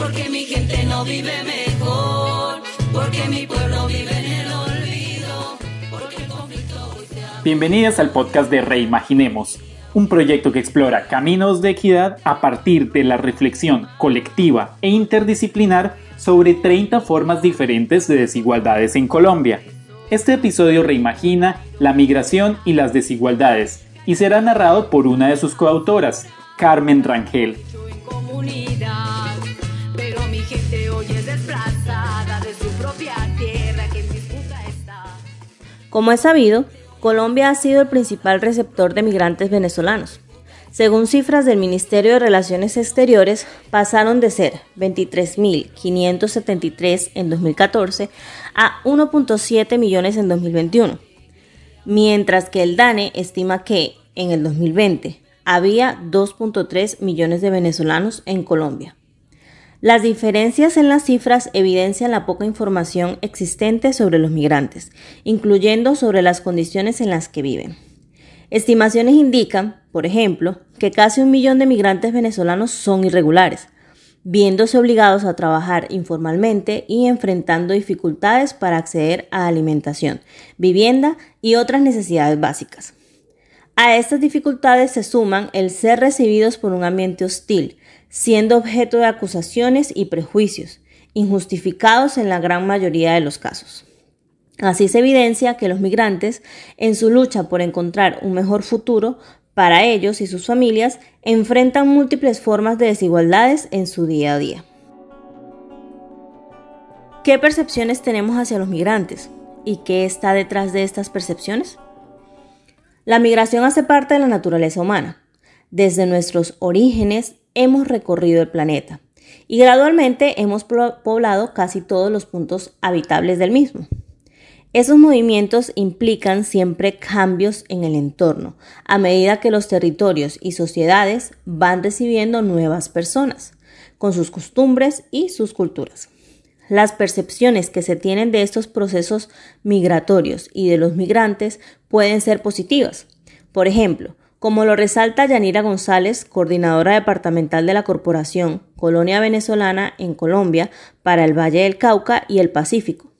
Porque mi gente no vive mejor, porque mi pueblo vive en el olvido, porque el conflicto hoy se ha Bienvenidas al podcast de Reimaginemos, un proyecto que explora caminos de equidad a partir de la reflexión colectiva e interdisciplinar sobre 30 formas diferentes de desigualdades en Colombia. Este episodio reimagina la migración y las desigualdades y será narrado por una de sus coautoras, Carmen Rangel. en comunidad. Como es sabido, Colombia ha sido el principal receptor de migrantes venezolanos. Según cifras del Ministerio de Relaciones Exteriores, pasaron de ser 23.573 en 2014 a 1.7 millones en 2021, mientras que el DANE estima que en el 2020 había 2.3 millones de venezolanos en Colombia. Las diferencias en las cifras evidencian la poca información existente sobre los migrantes, incluyendo sobre las condiciones en las que viven. Estimaciones indican, por ejemplo, que casi un millón de migrantes venezolanos son irregulares, viéndose obligados a trabajar informalmente y enfrentando dificultades para acceder a alimentación, vivienda y otras necesidades básicas. A estas dificultades se suman el ser recibidos por un ambiente hostil, siendo objeto de acusaciones y prejuicios, injustificados en la gran mayoría de los casos. Así se evidencia que los migrantes, en su lucha por encontrar un mejor futuro para ellos y sus familias, enfrentan múltiples formas de desigualdades en su día a día. ¿Qué percepciones tenemos hacia los migrantes? ¿Y qué está detrás de estas percepciones? La migración hace parte de la naturaleza humana. Desde nuestros orígenes hemos recorrido el planeta y gradualmente hemos poblado casi todos los puntos habitables del mismo. Esos movimientos implican siempre cambios en el entorno, a medida que los territorios y sociedades van recibiendo nuevas personas, con sus costumbres y sus culturas. Las percepciones que se tienen de estos procesos migratorios y de los migrantes pueden ser positivas. Por ejemplo, como lo resalta Yanira González, coordinadora departamental de la Corporación Colonia Venezolana en Colombia para el Valle del Cauca y el Pacífico.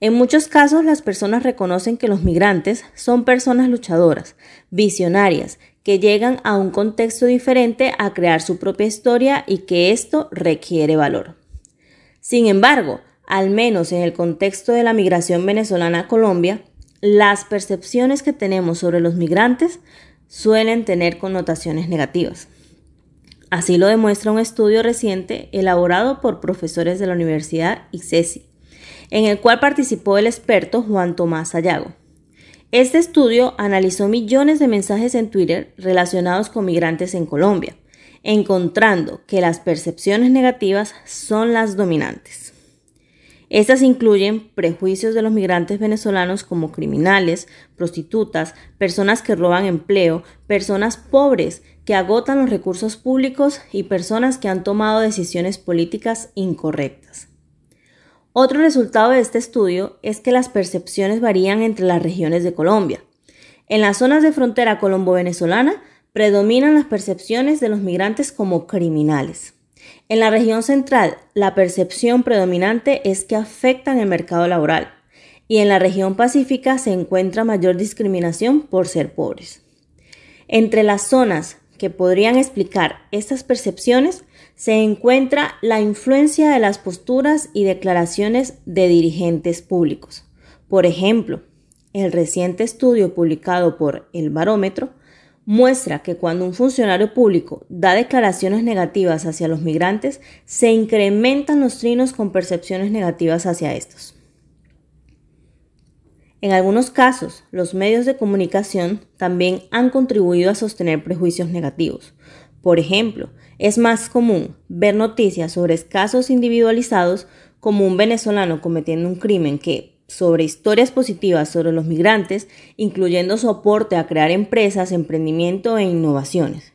En muchos casos las personas reconocen que los migrantes son personas luchadoras, visionarias, que llegan a un contexto diferente a crear su propia historia y que esto requiere valor. Sin embargo, al menos en el contexto de la migración venezolana a Colombia, las percepciones que tenemos sobre los migrantes suelen tener connotaciones negativas. Así lo demuestra un estudio reciente elaborado por profesores de la Universidad ICESI, en el cual participó el experto Juan Tomás Sayago. Este estudio analizó millones de mensajes en Twitter relacionados con migrantes en Colombia, encontrando que las percepciones negativas son las dominantes. Estas incluyen prejuicios de los migrantes venezolanos como criminales, prostitutas, personas que roban empleo, personas pobres que agotan los recursos públicos y personas que han tomado decisiones políticas incorrectas. Otro resultado de este estudio es que las percepciones varían entre las regiones de Colombia. En las zonas de frontera colombo-venezolana predominan las percepciones de los migrantes como criminales. En la región central, la percepción predominante es que afectan el mercado laboral y en la región pacífica se encuentra mayor discriminación por ser pobres. Entre las zonas que podrían explicar estas percepciones se encuentra la influencia de las posturas y declaraciones de dirigentes públicos. Por ejemplo, el reciente estudio publicado por El Barómetro muestra que cuando un funcionario público da declaraciones negativas hacia los migrantes, se incrementan los trinos con percepciones negativas hacia estos. En algunos casos, los medios de comunicación también han contribuido a sostener prejuicios negativos. Por ejemplo, Es más común ver noticias sobre casos individualizados como un venezolano cometiendo un crimen que, sobre historias positivas sobre los migrantes, incluyendo soporte a crear empresas, emprendimiento e innovaciones.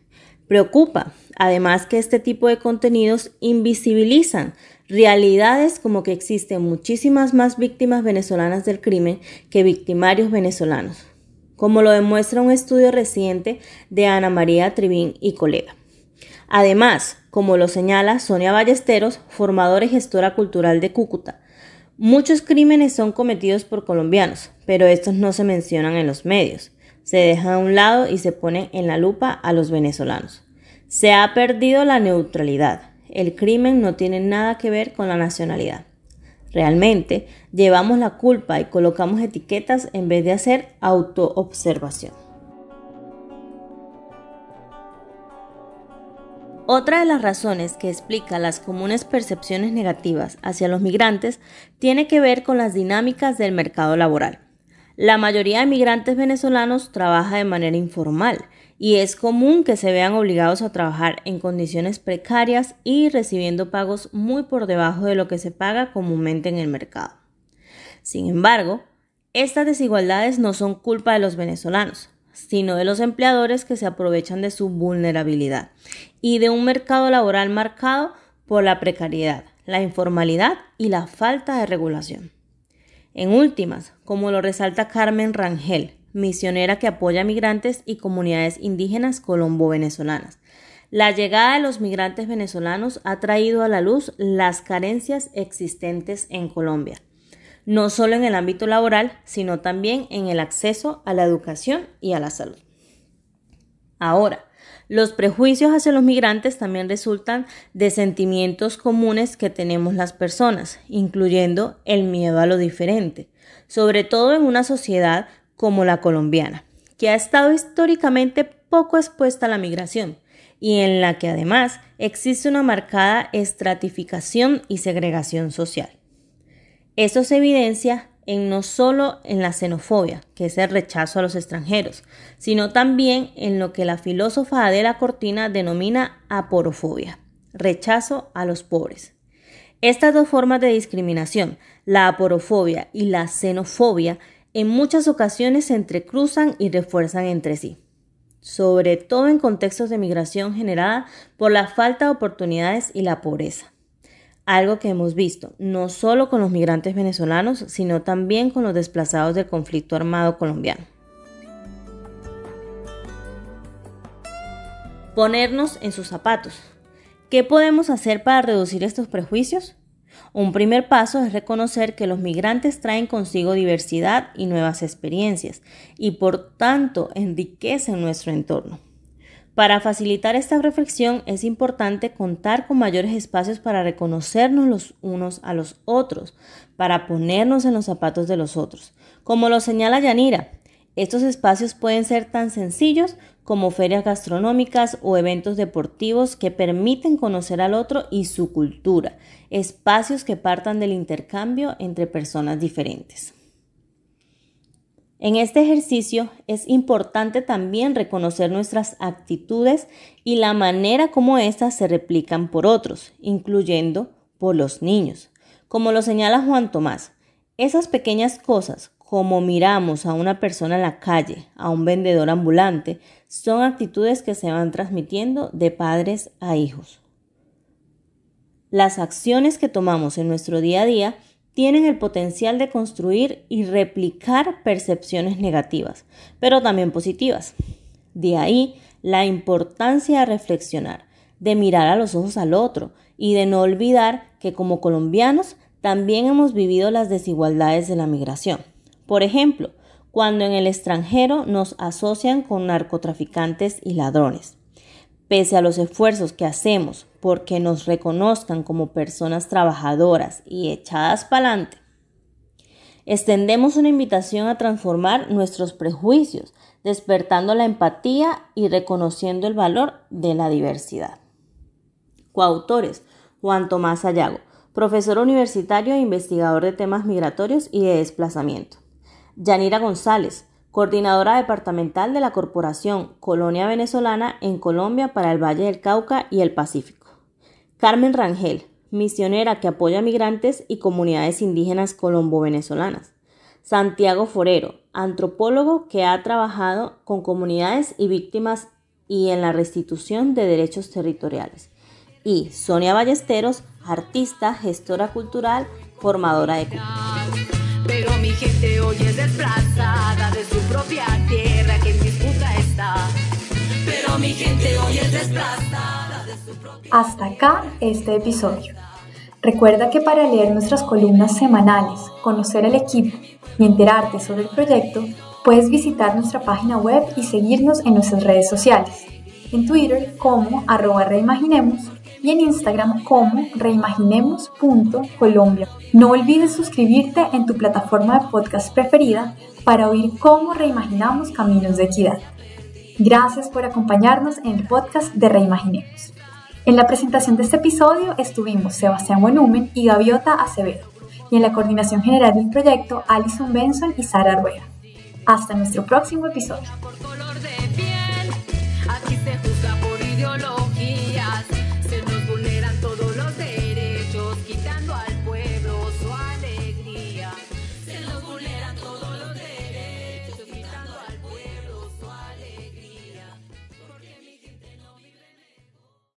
Preocupa, además, que este tipo de contenidos invisibilizan realidades como que existen muchísimas más víctimas venezolanas del crimen que victimarios venezolanos, como lo demuestra un estudio reciente de Ana María Trivín y colega. Además, como lo señala Sonia Ballesteros, formadora y gestora cultural de Cúcuta, muchos crímenes son cometidos por colombianos, pero estos no se mencionan en los medios. Se dejan a un lado y se pone en la lupa a los venezolanos. Se ha perdido la neutralidad. El crimen no tiene nada que ver con la nacionalidad. Realmente llevamos la culpa y colocamos etiquetas en vez de hacer autoobservación. Otra de las razones que explica las comunes percepciones negativas hacia los migrantes tiene que ver con las dinámicas del mercado laboral. La mayoría de migrantes venezolanos trabaja de manera informal y es común que se vean obligados a trabajar en condiciones precarias y recibiendo pagos muy por debajo de lo que se paga comúnmente en el mercado. Sin embargo, estas desigualdades no son culpa de los venezolanos, sino de los empleadores que se aprovechan de su vulnerabilidad y de un mercado laboral marcado por la precariedad, la informalidad y la falta de regulación. En últimas, como lo resalta Carmen Rangel, misionera que apoya a migrantes y comunidades indígenas colombo-venezolanas, la llegada de los migrantes venezolanos ha traído a la luz las carencias existentes en Colombia no solo en el ámbito laboral, sino también en el acceso a la educación y a la salud. Ahora, los prejuicios hacia los migrantes también resultan de sentimientos comunes que tenemos las personas, incluyendo el miedo a lo diferente, sobre todo en una sociedad como la colombiana, que ha estado históricamente poco expuesta a la migración y en la que además existe una marcada estratificación y segregación social. Esto se evidencia no solo en la xenofobia, que es el rechazo a los extranjeros, sino también en lo que la filósofa Adela Cortina denomina aporofobia, rechazo a los pobres. Estas dos formas de discriminación, la aporofobia y la xenofobia, en muchas ocasiones se entrecruzan y refuerzan entre sí, sobre todo en contextos de migración generada por la falta de oportunidades y la pobreza algo que hemos visto, no solo con los migrantes venezolanos, sino también con los desplazados del conflicto armado colombiano. Ponernos en sus zapatos. ¿Qué podemos hacer para reducir estos prejuicios? Un primer paso es reconocer que los migrantes traen consigo diversidad y nuevas experiencias y por tanto enriquecen nuestro entorno. Para facilitar esta reflexión es importante contar con mayores espacios para reconocernos los unos a los otros, para ponernos en los zapatos de los otros. Como lo señala Yanira, estos espacios pueden ser tan sencillos como ferias gastronómicas o eventos deportivos que permiten conocer al otro y su cultura, espacios que partan del intercambio entre personas diferentes. En este ejercicio es importante también reconocer nuestras actitudes y la manera como éstas se replican por otros, incluyendo por los niños. Como lo señala Juan Tomás, esas pequeñas cosas, como miramos a una persona en la calle, a un vendedor ambulante, son actitudes que se van transmitiendo de padres a hijos. Las acciones que tomamos en nuestro día a día tienen el potencial de construir y replicar percepciones negativas, pero también positivas. De ahí la importancia de reflexionar, de mirar a los ojos al otro y de no olvidar que como colombianos también hemos vivido las desigualdades de la migración. Por ejemplo, cuando en el extranjero nos asocian con narcotraficantes y ladrones. Pese a los esfuerzos que hacemos porque nos reconozcan como personas trabajadoras y echadas para adelante, extendemos una invitación a transformar nuestros prejuicios, despertando la empatía y reconociendo el valor de la diversidad. Coautores Juan Tomás Ayago, profesor universitario e investigador de temas migratorios y de desplazamiento. Yanira González, coordinadora departamental de la Corporación Colonia Venezolana en Colombia para el Valle del Cauca y el Pacífico. Carmen Rangel, misionera que apoya a migrantes y comunidades indígenas colombo-venezolanas. Santiago Forero, antropólogo que ha trabajado con comunidades y víctimas y en la restitución de derechos territoriales. Y Sonia Ballesteros, artista, gestora cultural, formadora de Pero mi gente hoy es desplazada de su propia tierra que en disputa está. Pero mi gente es de su propia Hasta acá este episodio. Recuerda que para leer nuestras columnas semanales, conocer el equipo y enterarte sobre el proyecto, puedes visitar nuestra página web y seguirnos en nuestras redes sociales. En Twitter como arroba reimaginemos y en Instagram como reimaginemos.colombia. No olvides suscribirte en tu plataforma de podcast preferida para oír cómo reimaginamos caminos de equidad. Gracias por acompañarnos en el podcast de Reimaginemos. En la presentación de este episodio estuvimos Sebastián Buenumen y Gaviota Acevedo, y en la coordinación general del proyecto Alison Benson y Sara Rueda. Hasta nuestro próximo episodio. aquí se juzga por ideología.